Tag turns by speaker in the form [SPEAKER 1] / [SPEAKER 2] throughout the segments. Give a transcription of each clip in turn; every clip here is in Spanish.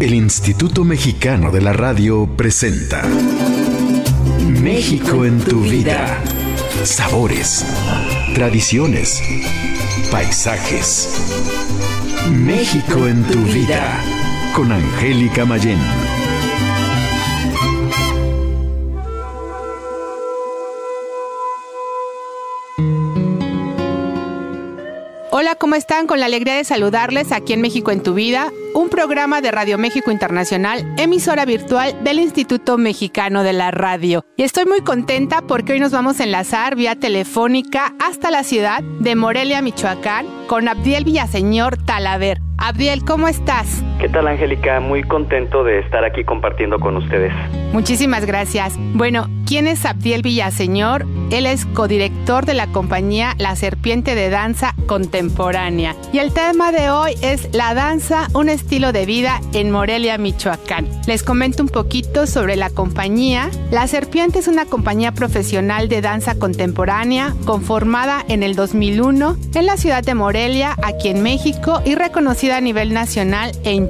[SPEAKER 1] El Instituto Mexicano de la Radio presenta México en tu vida. Sabores, tradiciones, paisajes. México en tu vida con Angélica Mayén.
[SPEAKER 2] Hola, ¿cómo están? Con la alegría de saludarles aquí en México en tu vida, un programa de Radio México Internacional, emisora virtual del Instituto Mexicano de la Radio. Y estoy muy contenta porque hoy nos vamos a enlazar vía telefónica hasta la ciudad de Morelia, Michoacán, con Abdiel Villaseñor Talaver. Abdiel, ¿cómo estás?
[SPEAKER 3] ¿Qué tal, Angélica? Muy contento de estar aquí compartiendo con ustedes.
[SPEAKER 2] Muchísimas gracias. Bueno, ¿quién es Abdiel Villaseñor? Él es codirector de la compañía La Serpiente de Danza Contemporánea. Y el tema de hoy es la danza, un estilo de vida en Morelia, Michoacán. Les comento un poquito sobre la compañía. La Serpiente es una compañía profesional de danza contemporánea conformada en el 2001 en la ciudad de Morelia, aquí en México, y reconocida a nivel nacional e internacional.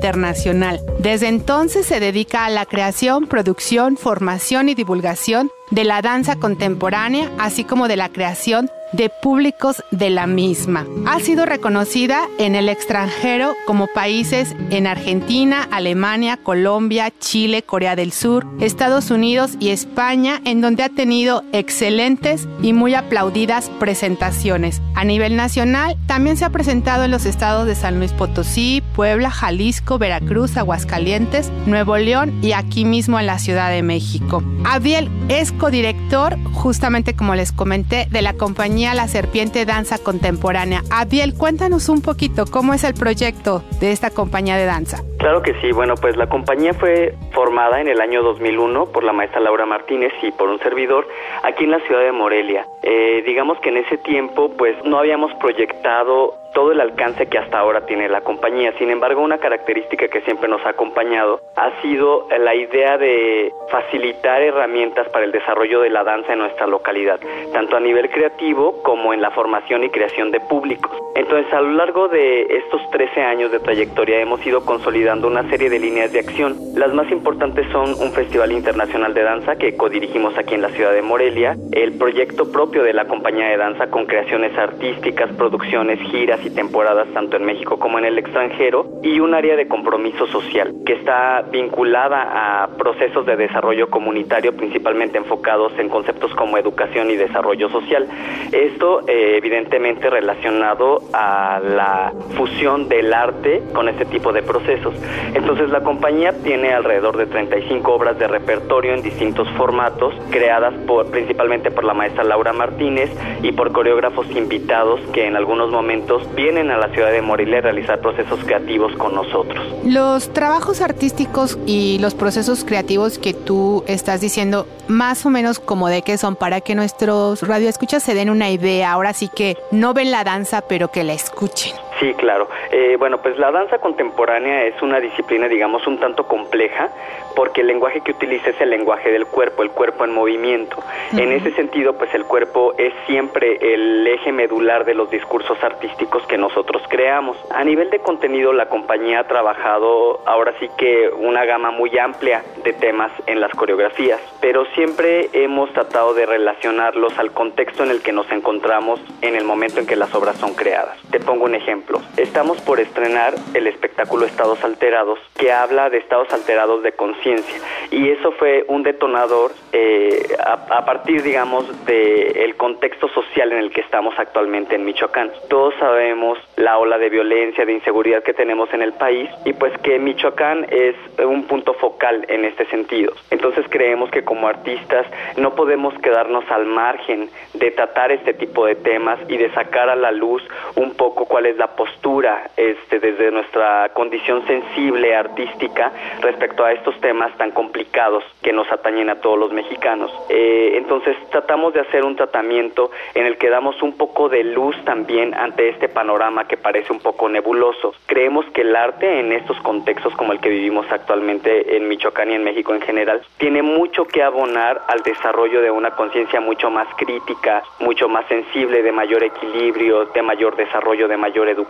[SPEAKER 2] Desde entonces se dedica a la creación, producción, formación y divulgación de la danza contemporánea, así como de la creación de públicos de la misma. Ha sido reconocida en el extranjero como países en Argentina, Alemania, Colombia, Chile, Corea del Sur, Estados Unidos y España, en donde ha tenido excelentes y muy aplaudidas presentaciones. A nivel nacional, también se ha presentado en los estados de San Luis Potosí, Puebla, Jalisco, Veracruz, Aguascalientes, Nuevo León y aquí mismo en la Ciudad de México. Abiel es codirector, justamente como les comenté, de la compañía la Serpiente Danza Contemporánea. Abiel, cuéntanos un poquito cómo es el proyecto de esta compañía de danza.
[SPEAKER 3] Claro que sí, bueno, pues la compañía fue formada en el año 2001 por la maestra Laura Martínez y por un servidor aquí en la ciudad de Morelia. Eh, digamos que en ese tiempo pues no habíamos proyectado todo el alcance que hasta ahora tiene la compañía. Sin embargo, una característica que siempre nos ha acompañado ha sido la idea de facilitar herramientas para el desarrollo de la danza en nuestra localidad, tanto a nivel creativo como en la formación y creación de públicos. Entonces, a lo largo de estos 13 años de trayectoria hemos ido consolidando una serie de líneas de acción. Las más importantes son un Festival Internacional de Danza que codirigimos aquí en la ciudad de Morelia, el proyecto propio de la compañía de danza con creaciones artísticas, producciones, giras y temporadas tanto en México como en el extranjero y un área de compromiso social que está vinculada a procesos de desarrollo comunitario principalmente enfocados en conceptos como educación y desarrollo social. Esto eh, evidentemente relacionado a la fusión del arte con este tipo de procesos. Entonces la compañía tiene alrededor de 35 obras de repertorio en distintos formatos creadas por principalmente por la maestra Laura Martínez y por coreógrafos invitados que en algunos momentos vienen a la ciudad de Morelia a realizar procesos creativos con nosotros.
[SPEAKER 2] Los trabajos artísticos y los procesos creativos que tú estás diciendo, más o menos como de qué son, para que nuestros radioescuchas se den una idea. Ahora sí que no ven la danza, pero que la escuchen.
[SPEAKER 3] Sí, claro. Eh, bueno, pues la danza contemporánea es una disciplina, digamos, un tanto compleja, porque el lenguaje que utiliza es el lenguaje del cuerpo, el cuerpo en movimiento. En ese sentido, pues el cuerpo es siempre el eje medular de los discursos artísticos que nosotros creamos. A nivel de contenido, la compañía ha trabajado ahora sí que una gama muy amplia de temas en las coreografías, pero siempre hemos tratado de relacionarlos al contexto en el que nos encontramos en el momento en que las obras son creadas. Te pongo un ejemplo. Estamos por estrenar el espectáculo Estados Alterados, que habla de estados alterados de conciencia. Y eso fue un detonador eh, a, partir, digamos, del contexto social en el que estamos actualmente en Michoacán. Todos sabemos la ola de violencia, de inseguridad que tenemos en el país y pues que Michoacán es un punto focal en este sentido. Entonces creemos que como artistas no podemos quedarnos al margen de tratar este tipo de temas y de sacar a la luz un poco cuál es la postura, este, desde nuestra condición sensible, artística, respecto a estos temas tan complicados que nos atañen a todos los mexicanos. Eh, entonces tratamos de hacer un tratamiento en el que damos un poco de luz también ante este panorama que parece un poco nebuloso. Creemos que el arte en estos contextos como el que vivimos actualmente en Michoacán y en México en general tiene mucho que abonar al desarrollo de una conciencia mucho más crítica, mucho más sensible, de mayor equilibrio, de mayor desarrollo, de mayor educación.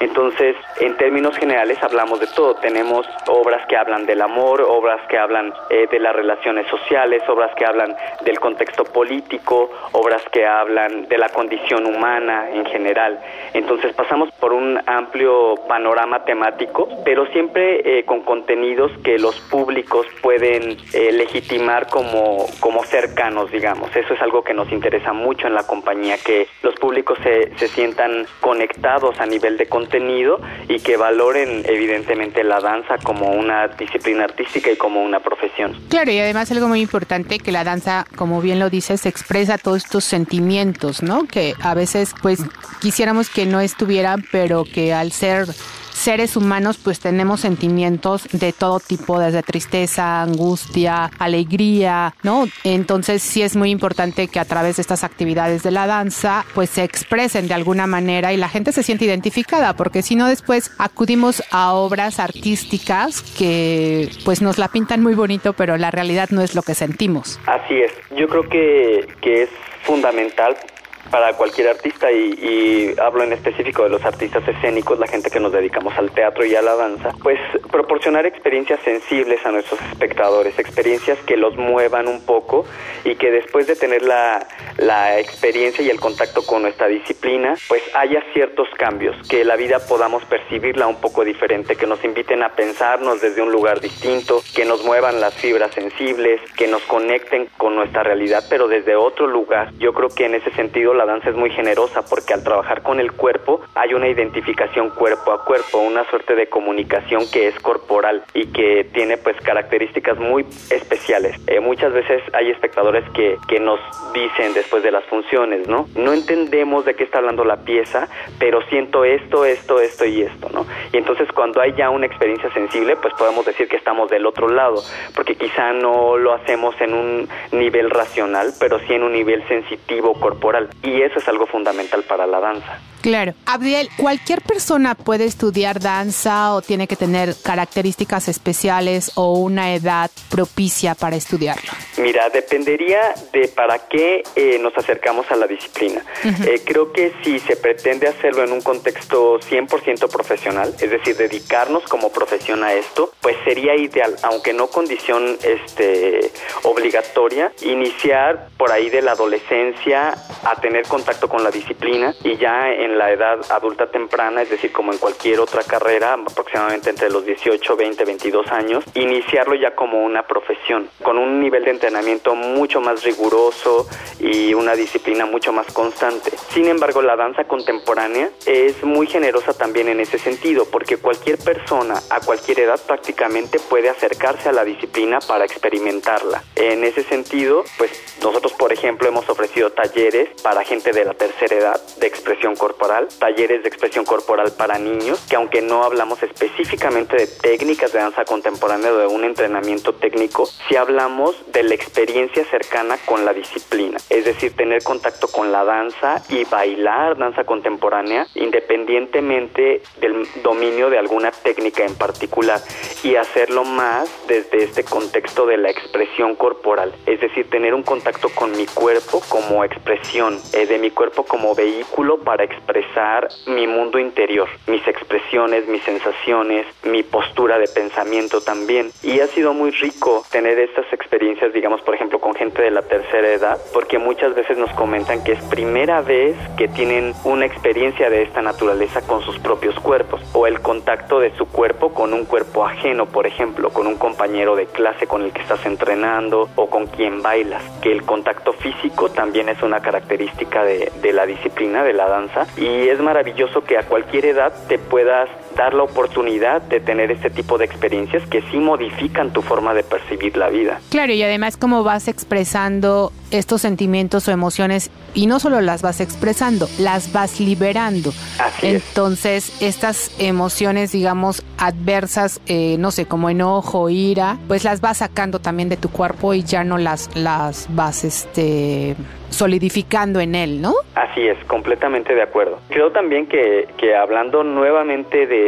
[SPEAKER 3] Entonces, en términos generales hablamos de todo. Tenemos obras que hablan del amor, obras que hablan eh, de las relaciones sociales, obras que hablan del contexto político, obras que hablan de la condición humana en general. Entonces pasamos por un amplio panorama temático, pero siempre eh, con contenidos que los públicos pueden eh, legitimar como, como cercanos, digamos. Eso es algo que nos interesa mucho en la compañía, que los públicos se, se sientan conectados a nivel de contenido y que valoren evidentemente la danza como una disciplina artística y como una profesión.
[SPEAKER 2] Claro, y además algo muy importante que la danza, como bien lo dices, expresa todos estos sentimientos, ¿no? Que a veces pues quisiéramos que no estuvieran, pero que al ser seres humanos pues tenemos sentimientos de todo tipo, desde tristeza, angustia, alegría, ¿no? Entonces sí es muy importante que a través de estas actividades de la danza pues se expresen de alguna manera y la gente se siente identificada, porque si no después acudimos a obras artísticas que pues nos la pintan muy bonito, pero la realidad no es lo que sentimos.
[SPEAKER 3] Así es, yo creo que, que es fundamental para cualquier artista y, hablo en específico de los artistas escénicos, la gente que nos dedicamos al teatro y a la danza, pues proporcionar experiencias sensibles a nuestros espectadores, experiencias que los muevan un poco y que después de tener la, la experiencia y el contacto con nuestra disciplina, pues haya ciertos cambios, que la vida podamos percibirla un poco diferente, que nos inviten a pensarnos desde un lugar distinto, que nos muevan las fibras sensibles, que nos conecten con nuestra realidad, pero desde otro lugar. Yo creo que en ese sentido la danza es muy generosa porque al trabajar con el cuerpo hay una identificación cuerpo a cuerpo, una suerte de comunicación que es corporal y que tiene pues características muy especiales. Eh, muchas veces hay espectadores que, que nos dicen después de las funciones, ¿no? No entendemos de qué está hablando la pieza, pero siento esto, esto, esto y esto, ¿no? Y entonces cuando hay ya una experiencia sensible, pues podemos decir que estamos del otro lado, porque quizá no lo hacemos en un nivel racional, pero sí en un nivel sensitivo corporal y eso es algo fundamental para la danza.
[SPEAKER 2] Claro. Abdiel, ¿cualquier persona puede estudiar danza o tiene que tener características especiales o una edad propicia para estudiarlo?
[SPEAKER 3] Mira, dependería de para qué eh, nos acercamos a la disciplina. Eh, creo que si se pretende hacerlo en un contexto 100% profesional, es decir, dedicarnos como profesión a esto, pues sería ideal, aunque no condición este, obligatoria, iniciar por ahí de la adolescencia a tener contacto con la disciplina y ya en la edad adulta temprana, es decir, como en cualquier otra carrera, aproximadamente entre los 18, 20, 22 años, iniciarlo ya como una profesión, con un nivel de entrenamiento mucho más riguroso y una disciplina mucho más constante. Sin embargo, la danza contemporánea es muy generosa también en ese sentido, porque cualquier persona a cualquier edad prácticamente puede acercarse a la disciplina para experimentarla. En ese sentido, pues nosotros, por ejemplo, hemos ofrecido talleres para gente de la tercera edad de expresión corporal, talleres de expresión corporal para niños, que aunque no hablamos específicamente de técnicas de danza contemporánea o de un entrenamiento técnico, sí hablamos de la experiencia cercana con la disciplina, es decir, tener contacto con la danza y bailar danza contemporánea independientemente del dominio de alguna técnica en particular y hacerlo más desde este contexto de la expresión corporal, es decir, tener un contacto con mi cuerpo como expresión, eh, de mi cuerpo como vehículo para expresar mi mundo interior, mis expresiones, mis sensaciones, mi postura de pensamiento también. Y ha sido muy rico tener estas experiencias, digamos, por ejemplo, con gente de la tercera edad, porque muchas veces nos comentan que es primera vez que tienen una experiencia de esta naturaleza con sus propios cuerpos, o el contacto de su cuerpo con un cuerpo ajeno, por ejemplo, con un compañero de clase con el que estás entrenando o con quien bailas, que el contacto físico también es una característica de, la disciplina de la danza y es maravilloso que a cualquier edad te puedas dar la oportunidad de tener este tipo de experiencias que sí modifican tu forma de percibir la vida.
[SPEAKER 2] Claro, y además cómo vas expresando estos sentimientos o emociones y no solo las vas expresando, las vas liberando.
[SPEAKER 3] Así
[SPEAKER 2] Entonces, estas emociones, digamos, adversas, eh, no sé, como enojo, ira, pues las vas sacando también de tu cuerpo y ya no las, las vas, este solidificando en él, ¿no?
[SPEAKER 3] Así es, completamente de acuerdo. Creo también que, que hablando nuevamente de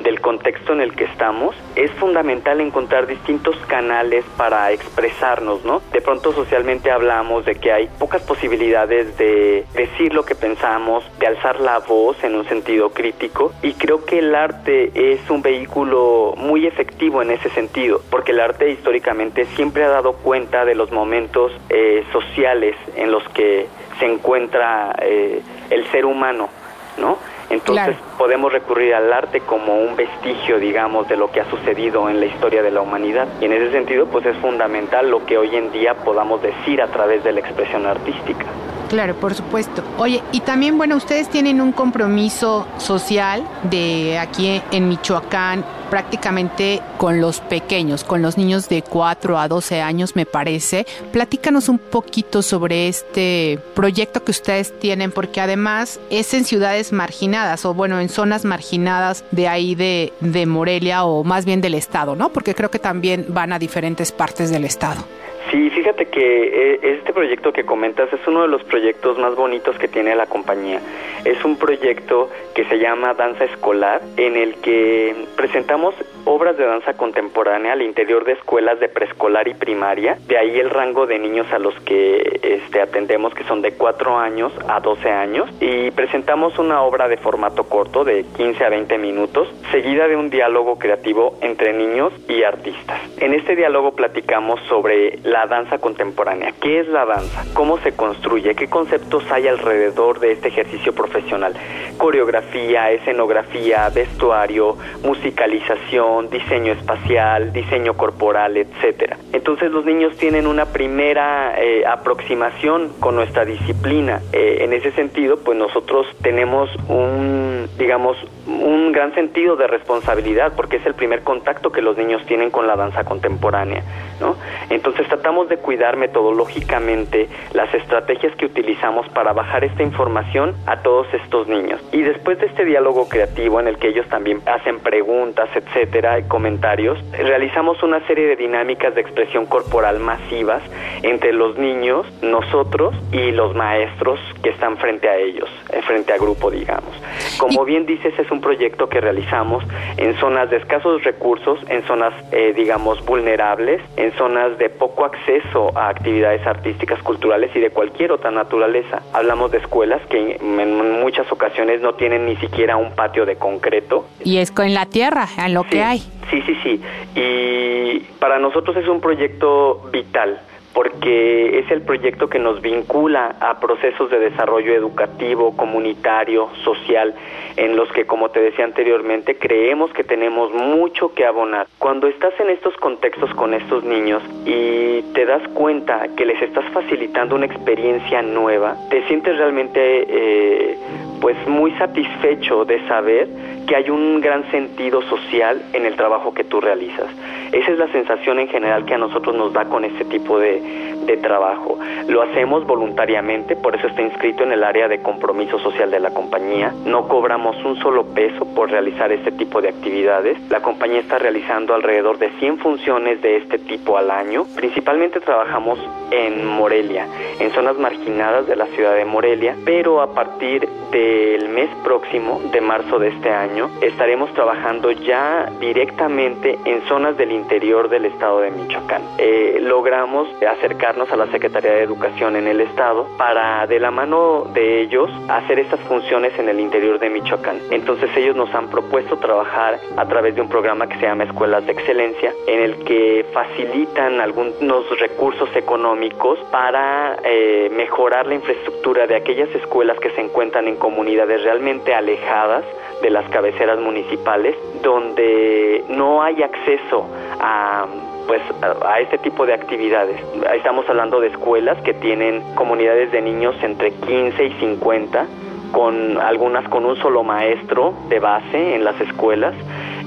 [SPEAKER 3] del contexto en el que estamos, es fundamental encontrar distintos canales para expresarnos, ¿no? De pronto socialmente hablamos de que hay pocas posibilidades de decir lo que pensamos, de alzar la voz en un sentido crítico y creo que el arte es un vehículo muy efectivo en ese sentido, porque el arte históricamente siempre ha dado cuenta de los momentos eh, sociales en los que se encuentra eh, el ser humano, ¿no? Entonces podemos recurrir al arte como un vestigio, digamos, de lo que ha sucedido en la historia de la humanidad. Y en ese sentido, pues es fundamental lo que hoy en día podamos decir a través de la expresión artística.
[SPEAKER 2] Claro, por supuesto. Oye, y también, bueno, ustedes tienen un compromiso social de aquí en Michoacán, prácticamente con los pequeños, con los niños de 4 a 12 años, me parece. Platícanos un poquito sobre este proyecto que ustedes tienen, porque además es en ciudades marginadas, o bueno, en zonas marginadas de ahí de, de Morelia, o más bien del estado, ¿no? Porque creo que también van a diferentes partes del estado.
[SPEAKER 3] Sí, fíjate que eh, este proyecto que comentas es uno de los proyectos más bonitos que tiene la compañía. Es un proyecto que se llama Danza Escolar, en el que presentamos obras de danza contemporánea al interior de escuelas de preescolar y primaria. De ahí el rango de niños a los que este, atendemos, que son de 4 años a 12 años. Y presentamos una obra de formato corto, de 15 a 20 minutos, seguida de un diálogo creativo entre niños y artistas. En este diálogo platicamos sobre la danza contemporánea. ¿Qué es la danza? ¿Cómo se construye? ¿Qué conceptos hay alrededor de este ejercicio profesional? Coreografía, escenografía, vestuario, musicalización, diseño espacial, diseño corporal, etcétera. Entonces los niños tienen una primera eh, aproximación con nuestra disciplina. Eh, en ese sentido, pues nosotros tenemos un, digamos, un gran sentido de responsabilidad porque es el primer contacto que los niños tienen con la danza contemporánea, ¿no? Entonces tratamos de cuidar metodológicamente las estrategias que utilizamos para bajar esta información a todos estos niños. Y después de este diálogo creativo en el que ellos también hacen preguntas, etcétera, y comentarios, realizamos una serie de dinámicas de expresión corporal masivas entre los niños, nosotros y los maestros que están frente a ellos, eh, frente a grupo, digamos. Bien dices, es un proyecto que realizamos en zonas de escasos recursos, en zonas, eh, digamos, vulnerables, en zonas de poco acceso a actividades artísticas, culturales y de cualquier otra naturaleza. Hablamos de escuelas que en muchas ocasiones no tienen ni siquiera un patio de concreto.
[SPEAKER 2] Y es en la tierra, en lo que hay.
[SPEAKER 3] Sí, sí, sí. Y para nosotros es un proyecto vital porque es el proyecto que nos vincula a procesos de desarrollo educativo, comunitario, social, en los que, como te decía anteriormente, creemos que tenemos mucho que abonar. Cuando estás en estos contextos con estos niños y te das cuenta que les estás facilitando una experiencia nueva, te sientes realmente eh, pues muy satisfecho de saber que hay un gran sentido social en el trabajo que tú realizas. Esa es la sensación en general que a nosotros nos da con este tipo de, de trabajo. Lo hacemos voluntariamente, por eso está inscrito en el área de compromiso social de la compañía. No cobramos un solo peso por realizar este tipo de actividades. La compañía está realizando alrededor de 100 funciones de este tipo al año. Principalmente trabajamos en Morelia, en zonas marginadas de la ciudad de Morelia, pero a partir del mes próximo, de marzo de este año, estaremos trabajando ya directamente en zonas del interior del estado de Michoacán. Eh, logramos acercarnos a la Secretaría de Educación en el estado para de la mano de ellos hacer estas funciones en el interior de Michoacán. Entonces ellos nos han propuesto trabajar a través de un programa que se llama Escuelas de Excelencia, en el que facilitan algunos recursos económicos para eh, mejorar la infraestructura de aquellas escuelas que se encuentran en comunidades realmente alejadas de las cabeceras municipales, donde no hay acceso a pues a, este tipo de actividades. Estamos hablando de escuelas que tienen comunidades de niños entre 15 y 50 con algunas con un solo maestro de base en las escuelas.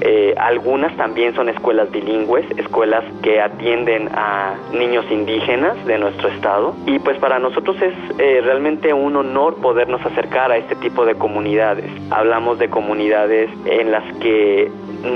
[SPEAKER 3] Eh, algunas también son escuelas bilingües, escuelas que atienden a niños indígenas de nuestro estado. Y pues para nosotros es eh, realmente un honor podernos acercar a este tipo de comunidades. Hablamos de comunidades en las que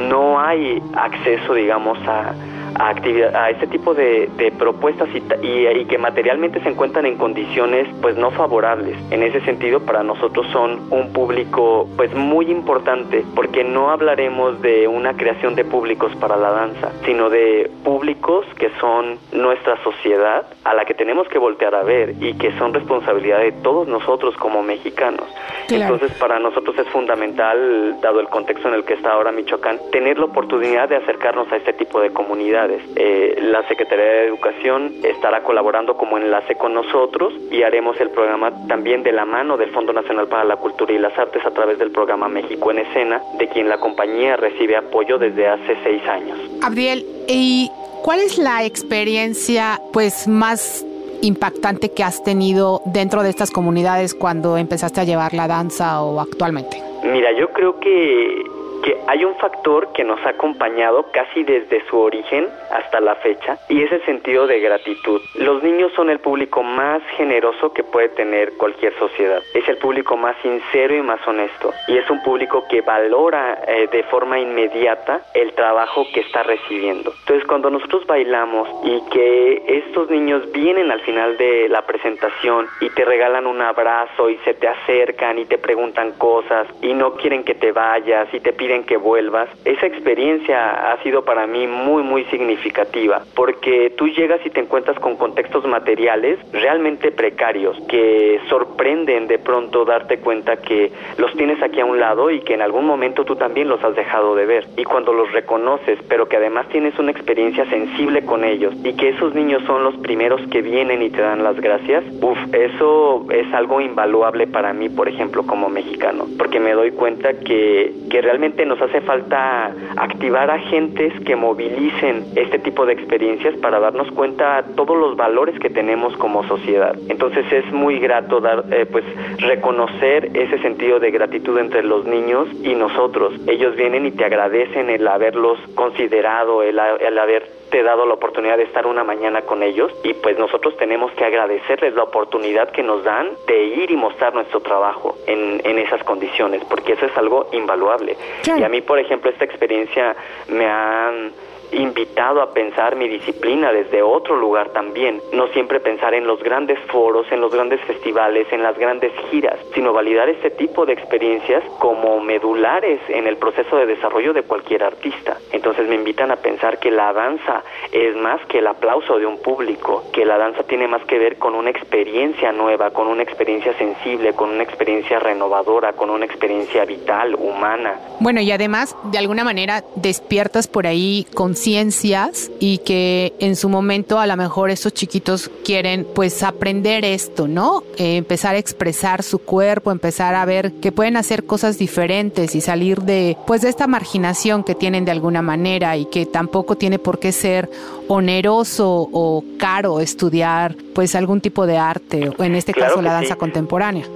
[SPEAKER 3] no hay acceso, digamos, a, a, actividad, a este tipo de, propuestas y, que materialmente se encuentran en condiciones pues no favorables. En ese sentido, para nosotros son un público pues muy importante porque no hablaremos de una creación de públicos para la danza, sino de públicos que son nuestra sociedad a la que tenemos que voltear a ver y que son responsabilidad de todos nosotros como mexicanos. Entonces, para nosotros es fundamental, dado el contexto en el que está ahora Michoacán, tener la oportunidad de acercarnos a este tipo de comunidades. Eh, la Secretaría de Educación estará colaborando como enlace con nosotros y haremos el programa también de la mano del Fondo Nacional para la Cultura y las Artes a través del programa México en Escena, de quien la compañía recibe apoyo desde hace seis años.
[SPEAKER 2] Abdiel, ¿y cuál es la experiencia pues más impactante que has tenido dentro de estas comunidades cuando empezaste a llevar la danza o actualmente?
[SPEAKER 3] Mira, yo creo que que hay un factor que nos ha acompañado casi desde su origen hasta la fecha y es el sentido de gratitud. Los niños son el público más generoso que puede tener cualquier sociedad. Es el público más sincero y más honesto y es un público que valora eh, de forma inmediata el trabajo que está recibiendo. Entonces cuando nosotros bailamos y que estos niños vienen al final de la presentación y te regalan un abrazo y se te acercan y te preguntan cosas y no quieren que te vayas y te piden que vuelvas, esa experiencia ha sido para mí muy, muy significativa, porque tú llegas y te encuentras con contextos materiales realmente precarios, que sorprenden de pronto darte cuenta que los tienes aquí a un lado y que en algún momento tú también los has dejado de ver. Y cuando los reconoces, pero que además tienes una experiencia sensible con ellos y que esos niños son los primeros que vienen y te dan las gracias, uff, eso es algo invaluable para mí, por ejemplo, como mexicano, porque me doy cuenta que, que realmente nos hace falta activar agentes que movilicen este tipo de experiencias para darnos cuenta todos los valores que tenemos como sociedad. Entonces es muy grato dar, eh, pues reconocer ese sentido de gratitud entre los niños y nosotros. Ellos vienen y te agradecen el haberlos considerado, el, el haber te dado la oportunidad de estar una mañana con ellos y pues nosotros tenemos que agradecerles la oportunidad que nos dan de ir y mostrar nuestro trabajo en esas condiciones, porque eso es algo invaluable. Y a mí, por ejemplo, esta experiencia me han invitado a pensar mi disciplina desde otro lugar también, no siempre pensar en los grandes foros, en los grandes festivales, en las grandes giras, sino validar este tipo de experiencias como medulares en el proceso de desarrollo de cualquier artista. Entonces me invitan a pensar que la danza es más que el aplauso de un público, que la danza tiene más que ver con una experiencia nueva, con una experiencia sensible, con una experiencia renovadora, con una experiencia vital, humana.
[SPEAKER 2] Bueno, y además, de alguna manera, despiertas por ahí con ciencias y que en su momento a lo mejor estos chiquitos quieren pues aprender esto, ¿no? Eh, empezar a expresar su cuerpo, empezar a ver que pueden hacer cosas diferentes y salir de pues de esta marginación que tienen de alguna manera y que tampoco tiene por qué ser oneroso o caro estudiar pues algún tipo de arte o en este caso la danza contemporánea.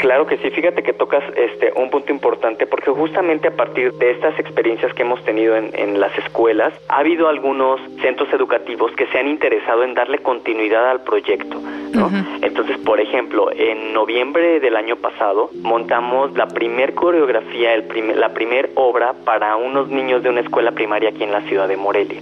[SPEAKER 3] Claro que sí, fíjate que tocas este un punto importante porque justamente a partir de estas experiencias que hemos tenido en, en, las escuelas, ha habido algunos centros educativos que se han interesado en darle continuidad al proyecto, ¿no? Entonces, por ejemplo, en noviembre del año pasado montamos la primer coreografía, el la primer obra para unos niños de una escuela primaria aquí en la ciudad de Morelia.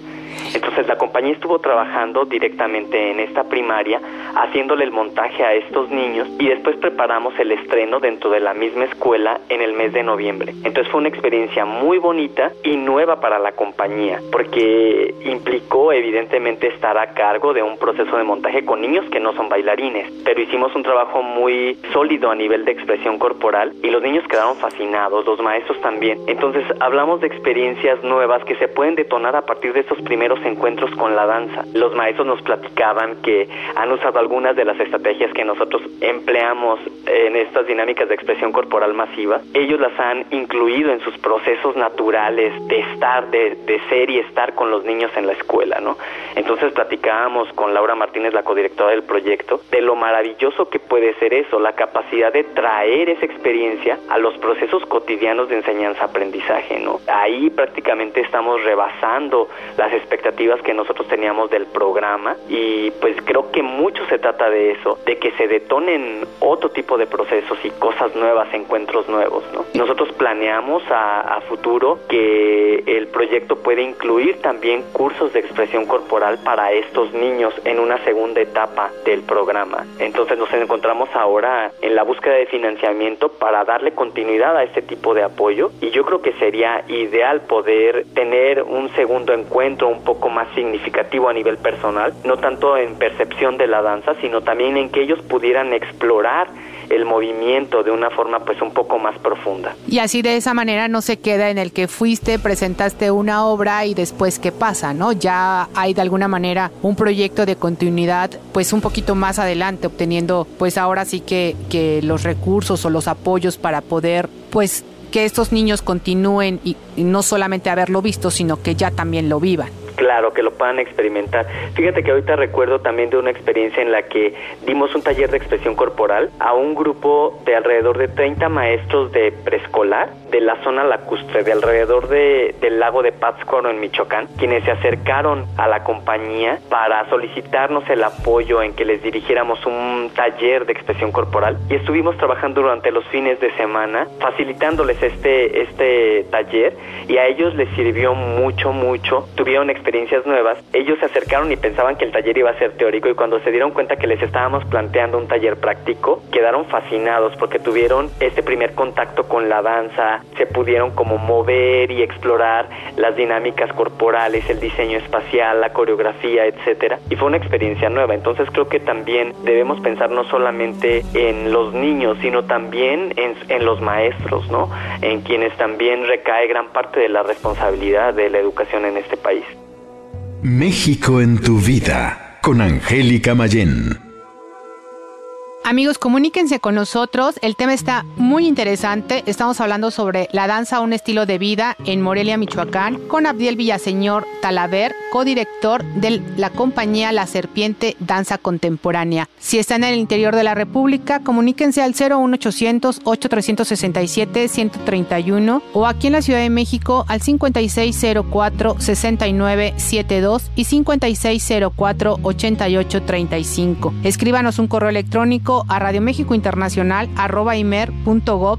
[SPEAKER 3] Entonces la compañía estuvo trabajando directamente en esta primaria, haciéndole el montaje a estos niños y después preparamos el estreno dentro de la misma escuela en el mes de noviembre. Entonces fue una experiencia muy bonita y nueva para la compañía, porque implicó evidentemente estar a cargo de un proceso de montaje con niños que no son bailarines, pero hicimos un trabajo muy sólido a nivel de expresión corporal y los niños quedaron fascinados, los maestros también. Entonces hablamos de experiencias nuevas que se pueden detonar a partir de estos primeros encuentros con la danza. Los maestros nos platicaban que han usado algunas de las estrategias que nosotros empleamos en estas dinámicas de expresión corporal masiva. Ellos las han incluido en sus procesos naturales de estar, de, de ser y estar con los niños en la escuela, ¿no? Entonces platicábamos con Laura Martínez, la codirectora del proyecto, de lo maravilloso que puede ser eso, la capacidad de traer esa experiencia a los procesos cotidianos de enseñanza-aprendizaje, ¿no? Ahí prácticamente estamos rebasando las expectativas que nosotros teníamos del programa y pues creo que mucho se trata de eso, de que se detonen otro tipo de procesos y cosas nuevas, encuentros nuevos, ¿no? Nosotros planeamos a, a futuro que el proyecto puede incluir también cursos de expresión corporal para estos niños en una segunda etapa del programa. Entonces nos encontramos ahora en la búsqueda de financiamiento para darle continuidad a este tipo de apoyo y yo creo que sería ideal poder tener un segundo encuentro un poco más significativo a nivel personal, no tanto en percepción de la danza, sino también en que ellos pudieran explorar el movimiento de una forma pues un poco más profunda.
[SPEAKER 2] Y así de esa manera no se queda en el que fuiste, presentaste una obra y después qué pasa, ¿no? Ya hay de alguna manera un proyecto de continuidad pues un poquito más adelante, obteniendo pues ahora sí que, que los recursos o los apoyos para poder pues que estos niños continúen y, y no solamente haberlo visto, sino que ya también lo vivan.
[SPEAKER 3] Claro, que lo puedan experimentar. Fíjate que ahorita recuerdo también de una experiencia en la que dimos un taller de expresión corporal a un grupo de alrededor de 30 maestros de preescolar de la zona lacustre, de alrededor de, del lago de Pátzcuaro en Michoacán, quienes se acercaron a la compañía para solicitarnos el apoyo en que les dirigiéramos un taller de expresión corporal y estuvimos trabajando durante los fines de semana facilitándoles este, este taller y a ellos les sirvió mucho, mucho, tuvieron nuevas, ellos se acercaron y pensaban que el taller iba a ser teórico y cuando se dieron cuenta que les estábamos planteando un taller práctico, quedaron fascinados porque tuvieron este primer contacto con la danza, se pudieron como mover y explorar las dinámicas corporales, el diseño espacial, la coreografía, etcétera, y fue una experiencia nueva. Entonces creo que también debemos pensar no solamente en los niños, sino también en, en los maestros, ¿no? En quienes también recae gran parte de la responsabilidad de la educación en este país.
[SPEAKER 1] México en tu vida con Angélica Mayén.
[SPEAKER 2] Amigos, comuníquense con nosotros. El tema está muy interesante. Estamos hablando sobre la danza, un estilo de vida en Morelia, Michoacán, con Abdiel Villaseñor Talaver, codirector de la compañía La Serpiente Danza Contemporánea. Si están en el interior de la República, comuníquense al 01800 8367 131 o aquí en la Ciudad de México al 5604 6972 y 5604 8835. Escríbanos un correo electrónico a Radio México Internacional imer.gov.mx.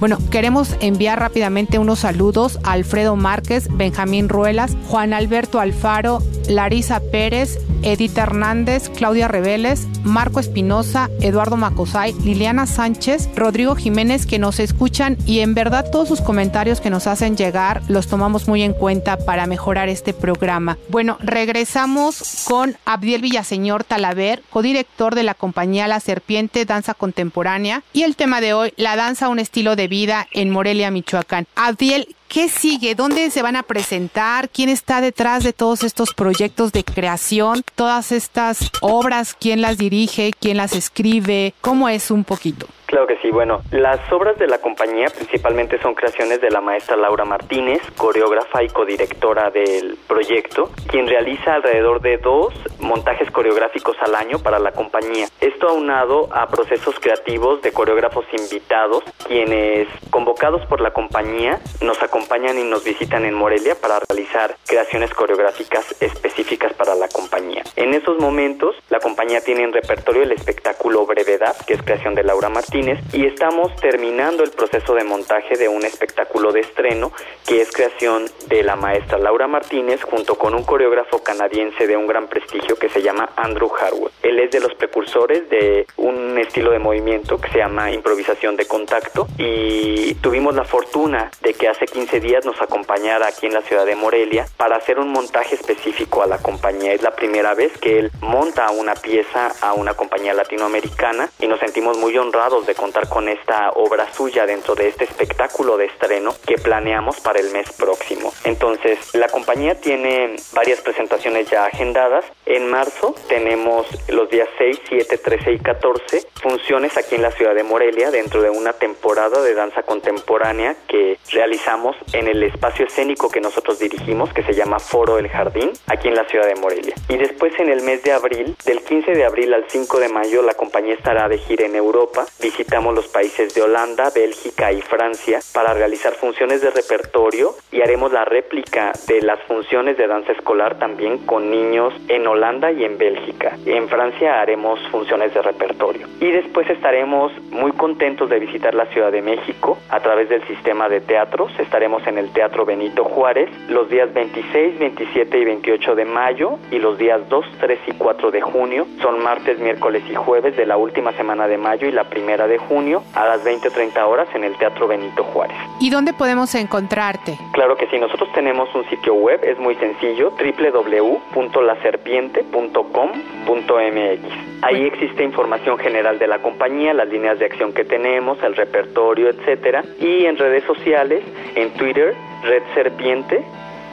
[SPEAKER 2] Bueno, queremos enviar rápidamente unos saludos a Alfredo Márquez, Benjamín Ruelas, Juan Alberto Alfaro, Larisa Pérez, Edith Hernández, Claudia Reveles, Marco Espinosa, Eduardo Macosay, Liliana Sánchez, Rodrigo Jiménez que nos escuchan y en verdad todos sus comentarios que nos hacen llegar los tomamos muy en cuenta para mejorar este programa. Bueno, regresamos con Abdiel Villaseñor Talaver, codirector de la compañía La Serpiente Danza Contemporánea y el tema de hoy, la danza un estilo de vida en Morelia, Michoacán. Abdiel, ¿Qué sigue? ¿Dónde se van a presentar? ¿Quién está detrás de todos estos proyectos de creación? Todas estas obras, ¿quién las dirige? ¿Quién las escribe? ¿Cómo es un poquito?
[SPEAKER 3] Claro que sí, bueno, las obras de la compañía principalmente son creaciones de la maestra Laura Martínez, coreógrafa y codirectora del proyecto, quien realiza alrededor de dos montajes coreográficos al año para la compañía. Esto aunado a procesos creativos de coreógrafos invitados, quienes convocados por la compañía nos acompañan y nos visitan en Morelia para realizar creaciones coreográficas específicas para la compañía. En esos momentos, la compañía tiene en repertorio el espectáculo Brevedad, que es creación de Laura Martínez, y estamos terminando el proceso de montaje de un espectáculo de estreno que es creación de la maestra Laura Martínez junto con un coreógrafo canadiense de un gran prestigio que se llama Andrew Harwood. Él es de los precursores de un estilo de movimiento que se llama improvisación de contacto y tuvimos la fortuna de que hace 15 días nos acompañara aquí en la ciudad de Morelia para hacer un montaje específico a la compañía. Es la primera vez que él monta una pieza a una compañía latinoamericana y nos sentimos muy honrados de contar con esta obra suya dentro de este espectáculo de estreno que planeamos para el mes próximo. Entonces, la compañía tiene varias presentaciones ya agendadas. En marzo tenemos los días 6, 7, 13 y 14 funciones aquí en la ciudad de Morelia dentro de una temporada de danza contemporánea que realizamos en el espacio escénico que nosotros dirigimos que se llama Foro El Jardín aquí en la ciudad de Morelia. Y después en el mes de abril, del 15 de abril al 5 de mayo, la compañía estará de gira en Europa. Visitamos los países de Holanda, Bélgica y Francia para realizar funciones de repertorio y haremos la réplica de las funciones de danza escolar también con niños en Holanda y en Bélgica. En Francia haremos funciones de repertorio. Y después estaremos muy contentos de visitar la Ciudad de México a través del sistema de teatros. Estaremos en el Teatro Benito Juárez los días 26, 27 y 28 de mayo y los días 2, 3 y 4 de junio. Son martes, miércoles y jueves de la última semana de mayo y la primera de junio a las 20 o 30 horas en el Teatro Benito Juárez.
[SPEAKER 2] ¿Y dónde podemos encontrarte?
[SPEAKER 3] Claro que sí, nosotros tenemos un sitio web, es muy sencillo, www.laserpiente.com.mx. Ahí existe información general de la compañía, las líneas de acción que tenemos, el repertorio, etcétera, y en redes sociales, en Twitter, Red Serpiente,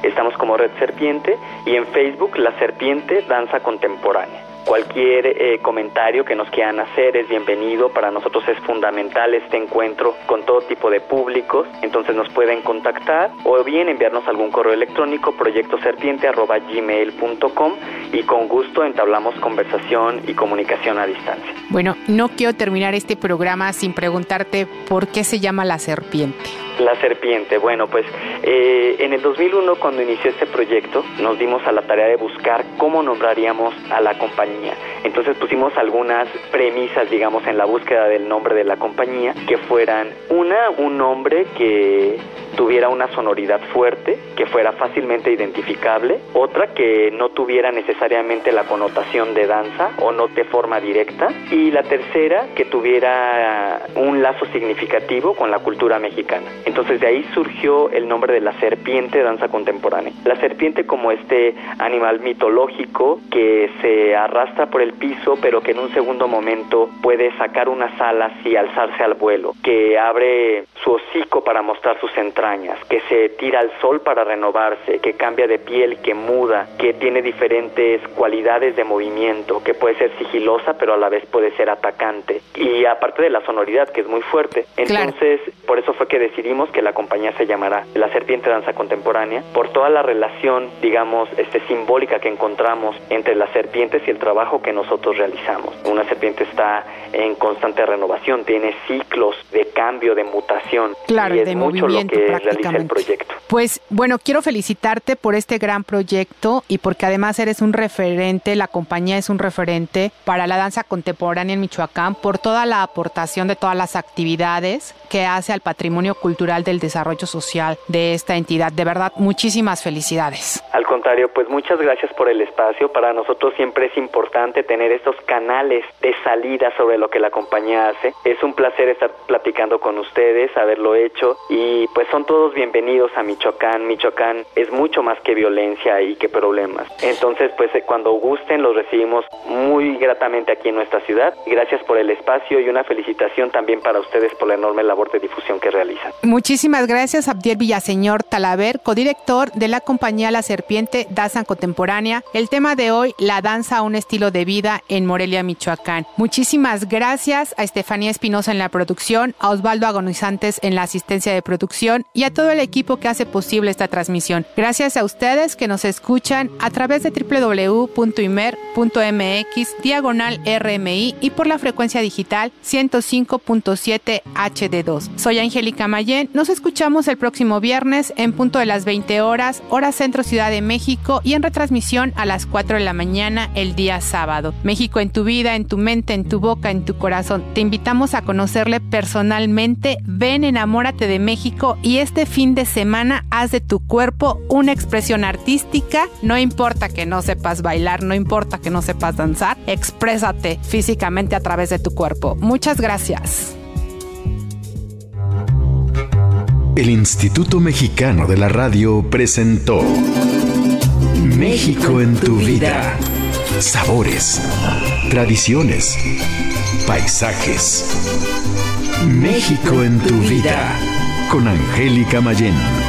[SPEAKER 3] estamos como Red Serpiente, y en Facebook, La Serpiente Danza Contemporánea. Cualquier eh, comentario que nos quieran hacer es bienvenido. Para nosotros es fundamental este encuentro con todo tipo de públicos. Entonces nos pueden contactar o bien enviarnos algún correo electrónico proyectoserpiente.gmail.com y con gusto entablamos conversación y comunicación a distancia.
[SPEAKER 2] Bueno, no quiero terminar este programa sin preguntarte por qué se llama la serpiente.
[SPEAKER 3] La serpiente, bueno, pues eh, en el 2001 cuando inició este proyecto nos dimos a la tarea de buscar cómo nombraríamos a la compañía. Entonces pusimos algunas premisas, digamos, en la búsqueda del nombre de la compañía, que fueran una, un nombre que tuviera una sonoridad fuerte, que fuera fácilmente identificable, otra que no tuviera necesariamente la connotación de danza o no de forma directa, y la tercera que tuviera un lazo significativo con la cultura mexicana. Entonces de ahí surgió el nombre de la serpiente danza contemporánea. La serpiente como este animal mitológico que se arrastra por el piso pero que en un segundo momento puede sacar unas alas y alzarse al vuelo, que abre su hocico para mostrar sus entrañas, que se tira al sol para renovarse, que cambia de piel, que muda, que tiene diferentes cualidades de movimiento, que puede ser sigilosa pero a la vez puede ser atacante. Y aparte de la sonoridad que es muy fuerte. Entonces, por eso fue que decidimos que la compañía se llamara La Serpiente Danza Contemporánea, por toda la relación, digamos, este simbólica que encontramos entre las serpientes y el trabajo que nosotros realizamos. Una serpiente está en constante renovación, tiene ciclos de cambio, de mutación.
[SPEAKER 2] Claro,
[SPEAKER 3] y es
[SPEAKER 2] de
[SPEAKER 3] mucho lo
[SPEAKER 2] movimiento
[SPEAKER 3] que realiza el proyecto.
[SPEAKER 2] Pues bueno, quiero felicitarte por este gran proyecto y porque además eres un referente, la compañía es un referente para la danza contemporánea en Michoacán por toda la aportación de todas las actividades que hace al patrimonio cultural del desarrollo social de esta entidad. De verdad, muchísimas felicidades.
[SPEAKER 3] Contrario, pues muchas gracias por el espacio. Para nosotros siempre es importante tener estos canales de salida sobre lo que la compañía hace. Es un placer estar platicando con ustedes, haberlo hecho y pues son todos bienvenidos a Michoacán. Michoacán es mucho más que violencia y que problemas. Entonces, pues eh, cuando gusten los recibimos muy gratamente aquí en nuestra ciudad. Gracias por el espacio y una felicitación también para ustedes por la enorme labor de difusión que realizan.
[SPEAKER 2] Muchísimas gracias, Abdiel Villaseñor Talaver, codirector de la compañía La Serpiente Danza Contemporánea. El tema de hoy, la danza, un estilo de vida en Morelia, Michoacán. Muchísimas gracias a Estefanía Espinosa en la producción, a Osvaldo Agonizantes en la asistencia de producción y a todo el equipo que hace posible esta transmisión. Gracias a ustedes que nos escuchan a través de www.imer.mx diagonal RMI y por la frecuencia digital 105.7 HD2. Soy Angélica Mayén. Nos escuchamos el próximo viernes en punto de las 20 horas, hora centro Ciudad de México y en retransmisión a las 4 de la mañana el día sábado. México en tu vida, en tu mente, en tu boca, en tu corazón. Te invitamos a conocerle personalmente. Ven, enamórate de México y este fin de semana haz de tu cuerpo una expresión artística. No importa que no sepas bailar, no importa que no sepas danzar, exprésate físicamente a través de tu cuerpo. Muchas gracias.
[SPEAKER 1] El Instituto Mexicano de la Radio presentó México en tu vida sabores, tradiciones, paisajes. México en tu vida con Angélica Mayén.